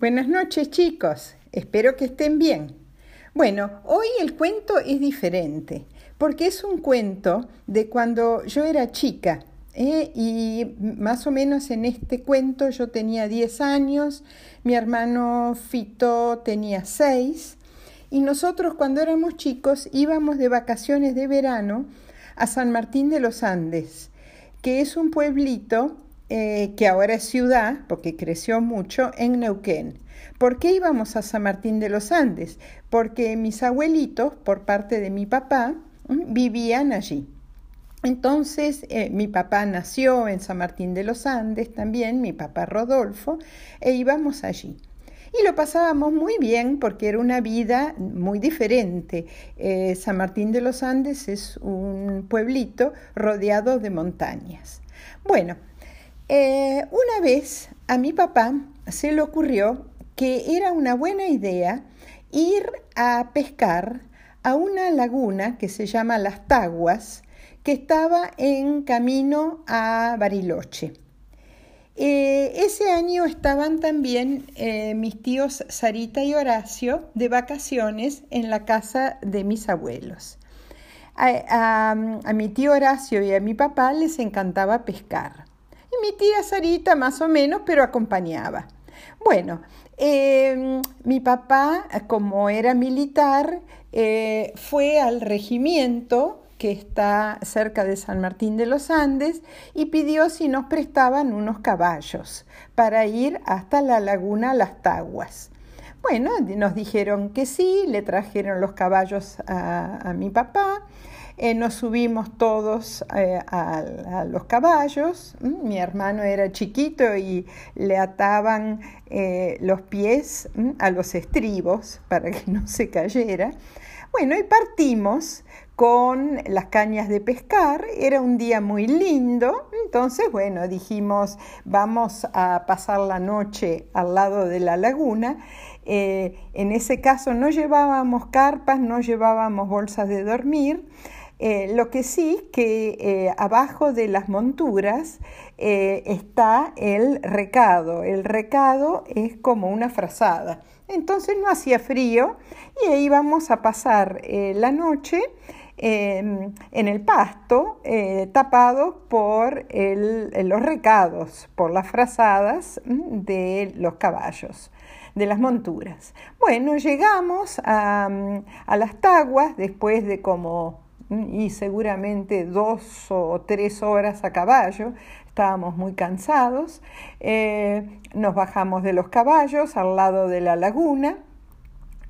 Buenas noches chicos, espero que estén bien. Bueno, hoy el cuento es diferente, porque es un cuento de cuando yo era chica. ¿Eh? Y más o menos en este cuento yo tenía 10 años, mi hermano Fito tenía 6, y nosotros cuando éramos chicos íbamos de vacaciones de verano a San Martín de los Andes, que es un pueblito eh, que ahora es ciudad, porque creció mucho, en Neuquén. ¿Por qué íbamos a San Martín de los Andes? Porque mis abuelitos, por parte de mi papá, vivían allí. Entonces, eh, mi papá nació en San Martín de los Andes también, mi papá Rodolfo, e íbamos allí. Y lo pasábamos muy bien porque era una vida muy diferente. Eh, San Martín de los Andes es un pueblito rodeado de montañas. Bueno, eh, una vez a mi papá se le ocurrió que era una buena idea ir a pescar a una laguna que se llama Las Taguas, que estaba en camino a Bariloche. Eh, ese año estaban también eh, mis tíos Sarita y Horacio de vacaciones en la casa de mis abuelos. a mi tío Horacio y a mi papá les encantaba pescar mi tía Sarita más o menos, pero acompañaba. Bueno, em, mi papá, como era militar, eh, fue al regimiento que está cerca de San Martín de los Andes y pidió si nos prestaban unos caballos para ir hasta la laguna Las Taguas. Bueno, nos dijeron que sí, le trajeron los caballos a mi papá eh, nos subimos todos eh, a, los caballos. Mi hermano era chiquito y le ataban eh, los pies a los estribos para que no se cayera. Bueno, y partimos con las cañas de pescar. Era un día muy lindo. Entonces, bueno, dijimos, vamos a pasar la noche al lado de la laguna. en ese caso no llevábamos carpas, no llevábamos bolsas de dormir. Eh, lo que sí que eh, abajo de las monturas eh, está el recado. El recado es como una frazada. Entonces no hacía frío y íbamos a pasar la noche em, en el pasto tapado por los recados, por las frazadas mm, de los caballos de las monturas. Bueno, llegamos a, a, las taguas después de como y seguramente dos o tres horas a caballo. Estábamos muy cansados. Eh, nos bajamos de los caballos al lado de la laguna.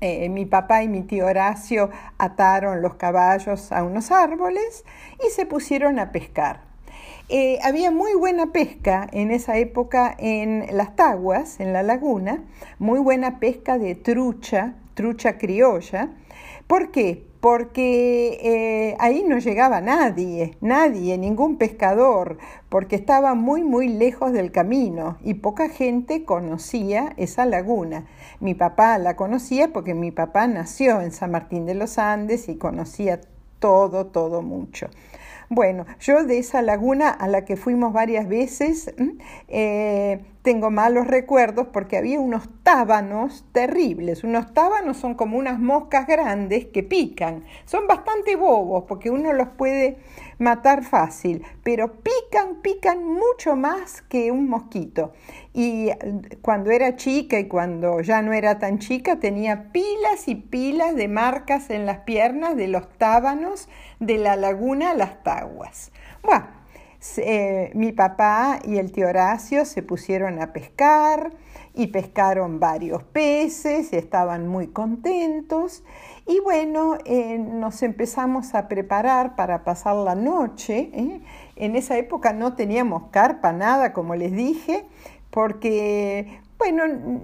Eh, mi papá y mi tío Horacio ataron los caballos a unos árboles y se pusieron a pescar. Eh, había muy buena pesca en esa época en las taguas, en la laguna, muy buena pesca de trucha, trucha criolla. ¿Por qué? Porque eh, ahí no llegaba nadie, nadie, ningún pescador, porque estaba muy, muy lejos del camino y poca gente conocía esa laguna. Mi papá la conocía porque mi papá nació en San Martín de los Andes y conocía todo, todo mucho. Bueno, yo de esa laguna a la que fuimos varias veces tengo malos recuerdos porque había unos tábanos terribles. Unos tábanos son como unas moscas grandes que pican. Son bastante bobos porque uno los puede matar fácil, pero pican, pican mucho más que un mosquito. Y cuando era chica y cuando ya no era tan chica tenía pilas y pilas de marcas en las piernas de los tábanos de la laguna Las Taguas. Bueno, eh, mi papá y el tío Horacio se pusieron a pescar y pescaron varios peces, estaban muy contentos y bueno, eh, nos empezamos a preparar para pasar la noche. ¿eh? En esa época no teníamos carpa, nada, como les dije, porque, bueno,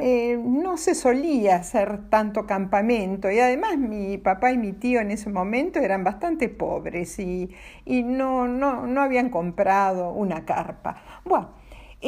eh, no se solía hacer tanto campamento y además mi papá y mi tío en ese momento eran bastante pobres y, no, no, no habían comprado una carpa. Bueno,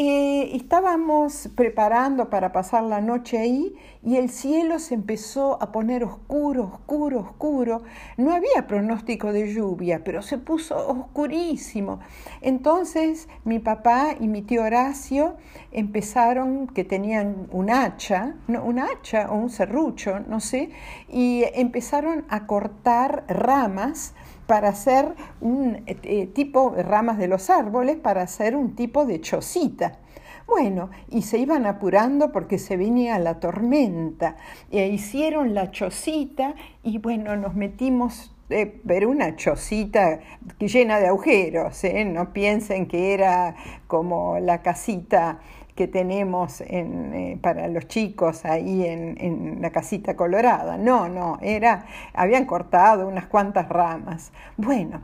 eh, estábamos preparando para pasar la noche ahí y el cielo se empezó a poner oscuro, oscuro, oscuro. No había pronóstico de lluvia, pero se puso oscurísimo. Entonces mi papá y mi tío Horacio empezaron, que tenían un hacha, un hacha o un serrucho, no sé, y empezaron a cortar ramas para hacer un eh, tipo de ramas de los árboles, para hacer un tipo de chocita. Bueno, y se iban apurando porque se venía la tormenta. E hicieron la chocita y bueno, nos metimos eh, pero una chocita llena de agujeros, ¿eh? no piensen que era como la casita que tenemos eh, para los chicos ahí en, la casita colorada. No, no, era, habían cortado unas cuantas ramas. Bueno,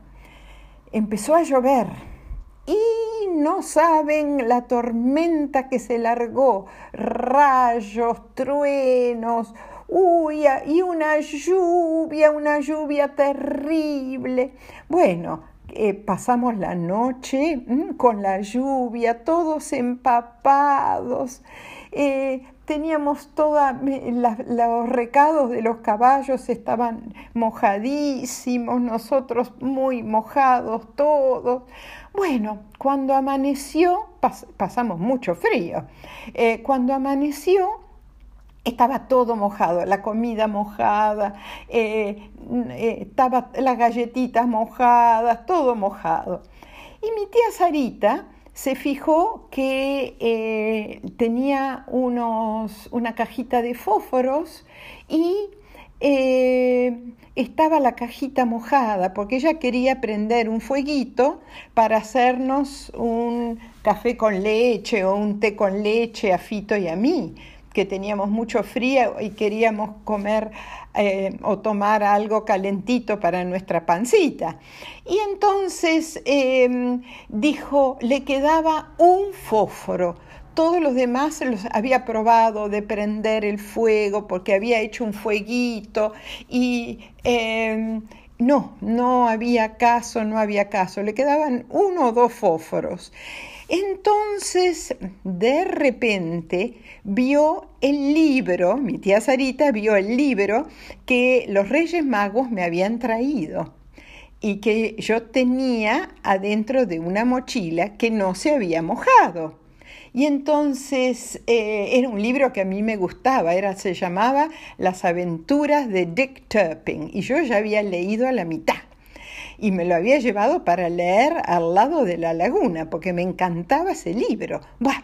empezó a llover y no saben la tormenta que se largó, rayos, truenos, uy, y una lluvia, una lluvia terrible. Bueno, eh, pasamos la noche mm, con la lluvia, todos empapados. Eh, teníamos todos los recados de los caballos estaban mojadísimos, nosotros muy mojados todos. Bueno, cuando amaneció, pasamos mucho frío, eh, cuando amaneció estaba todo mojado, la comida mojada, eh, eh, estaba las galletitas mojadas, todo mojado. Y mi tía Sarita se fijó que eh, tenía unos, una cajita de fósforos y estaba la cajita mojada porque ella quería prender un fueguito para hacernos un café con leche o un té con leche a Fito y a mí que teníamos mucho frío y queríamos comer eh, o tomar algo calentito para nuestra pancita. Y entonces em, dijo, le quedaba un fósforo. Todos los demás los había probado de prender el fuego porque había hecho un fueguito y em, no, no había caso, no había caso. Le quedaban uno o dos fósforos. Entonces, de repente, vio el libro, mi tía Sarita vio el libro que los Reyes Magos me habían traído y que yo tenía adentro de una mochila que no se había mojado. Y entonces eh, era un libro que a mí me gustaba, era, se llamaba Las aventuras de Dick Turpin y yo ya había leído a la mitad y me lo había llevado para leer al lado de la laguna, porque me encantaba ese libro. Bueno,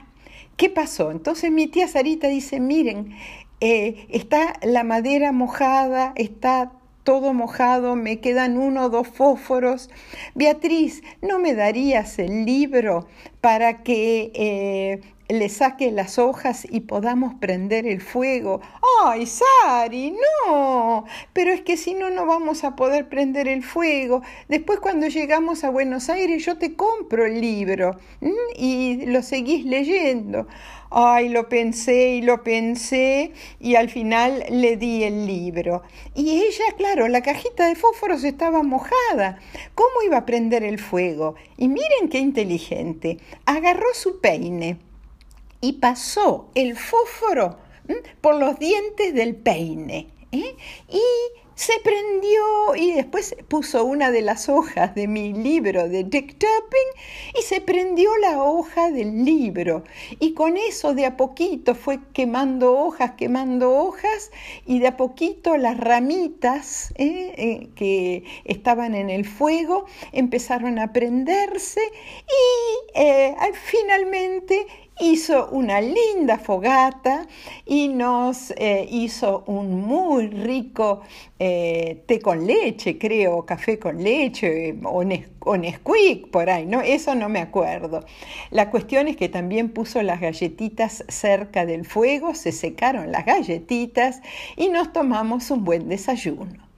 ¿qué pasó? Entonces mi tía Sarita dice, miren, eh, está la madera mojada, está todo mojado, me quedan uno o dos fósforos. Beatriz, ¿no me darías el libro para que eh, le saque las hojas y podamos prender el fuego. ¡Ay, Sari! ¡No! Pero es que si no, no vamos a poder prender el fuego. Después cuando llegamos a Buenos Aires yo te compro el libro y lo seguís leyendo. Ay, lo pensé y lo pensé y al final le di el libro. Y ella, claro, la cajita de fósforos estaba mojada. ¿Cómo iba a prender el fuego? Y miren qué inteligente. Agarró su peine y pasó el fósforo por los dientes del peine. ¿eh? Y se prendió y después puso una de las hojas de mi libro de Dick Turpin y se prendió la hoja del libro. Y con eso de a poquito fue quemando hojas, quemando hojas y de a poquito las ramitas ¿eh? Eh, que estaban en el fuego empezaron a prenderse y finalmente hizo una linda fogata y nos eh, hizo un muy rico eh, té con leche, creo, café con leche o, Nesquik por ahí, ¿no? Eso no me acuerdo. La cuestión es que también puso las galletitas cerca del fuego, se secaron las galletitas y nos tomamos un buen desayuno.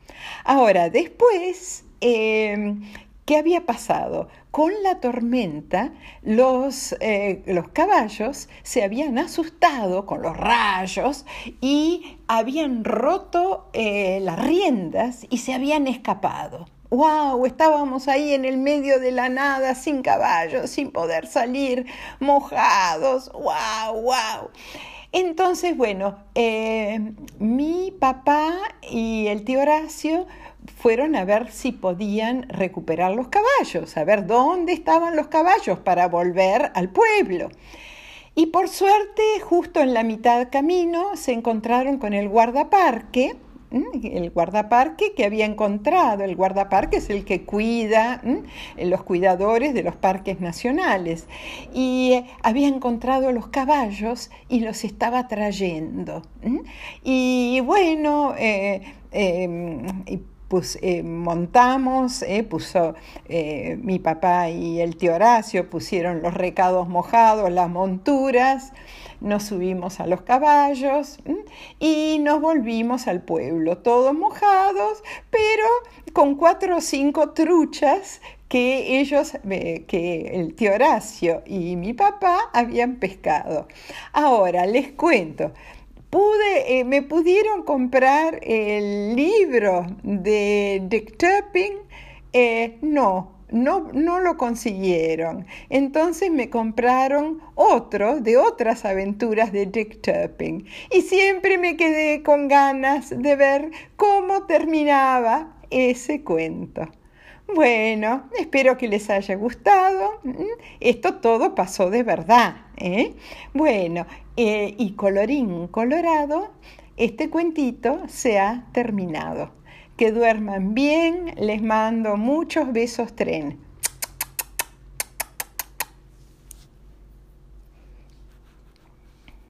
Ahora, después eh, ¿Qué había pasado? Con la tormenta, los, eh, los, caballos se habían asustado con los rayos y habían roto eh, las riendas y se habían escapado. wow, estábamos ahí en el medio de la nada, sin caballos, sin poder salir, mojados, wow, wow. Entonces, bueno, eh, mi papá y el tío Horacio fueron a ver si podían recuperar los caballos, a ver dónde estaban los caballos para volver al pueblo. Y por suerte, justo en la mitad camino, se encontraron con el guardaparque, el guardaparque que había encontrado. El guardaparque es el que cuida, los cuidadores de los parques nacionales. Y eh, había encontrado los caballos y los estaba trayendo. Y bueno, eh, em, pues, eh, montamos, eh, puso eh, mi papá y el tío Horacio pusieron los recados mojados, las monturas, nos subimos a los caballos y nos volvimos al pueblo, todos mojados, pero con cuatro o cinco truchas que ellos, que el tío Horacio y mi papá habían pescado. Ahora les cuento, pude, eh, me pudieron comprar el libro de Dick Turpin, eh, no, no, no, lo consiguieron. Entonces me compraron otro de otras aventuras de Dick Turpin. Y siempre me quedé con ganas de ver cómo terminaba ese cuento. Bueno, espero que les haya gustado. Esto todo pasó de verdad. ¿eh? Bueno, eh, y colorín colorado, este cuentito se ha terminado. Que duerman bien, les mando muchos besos tren.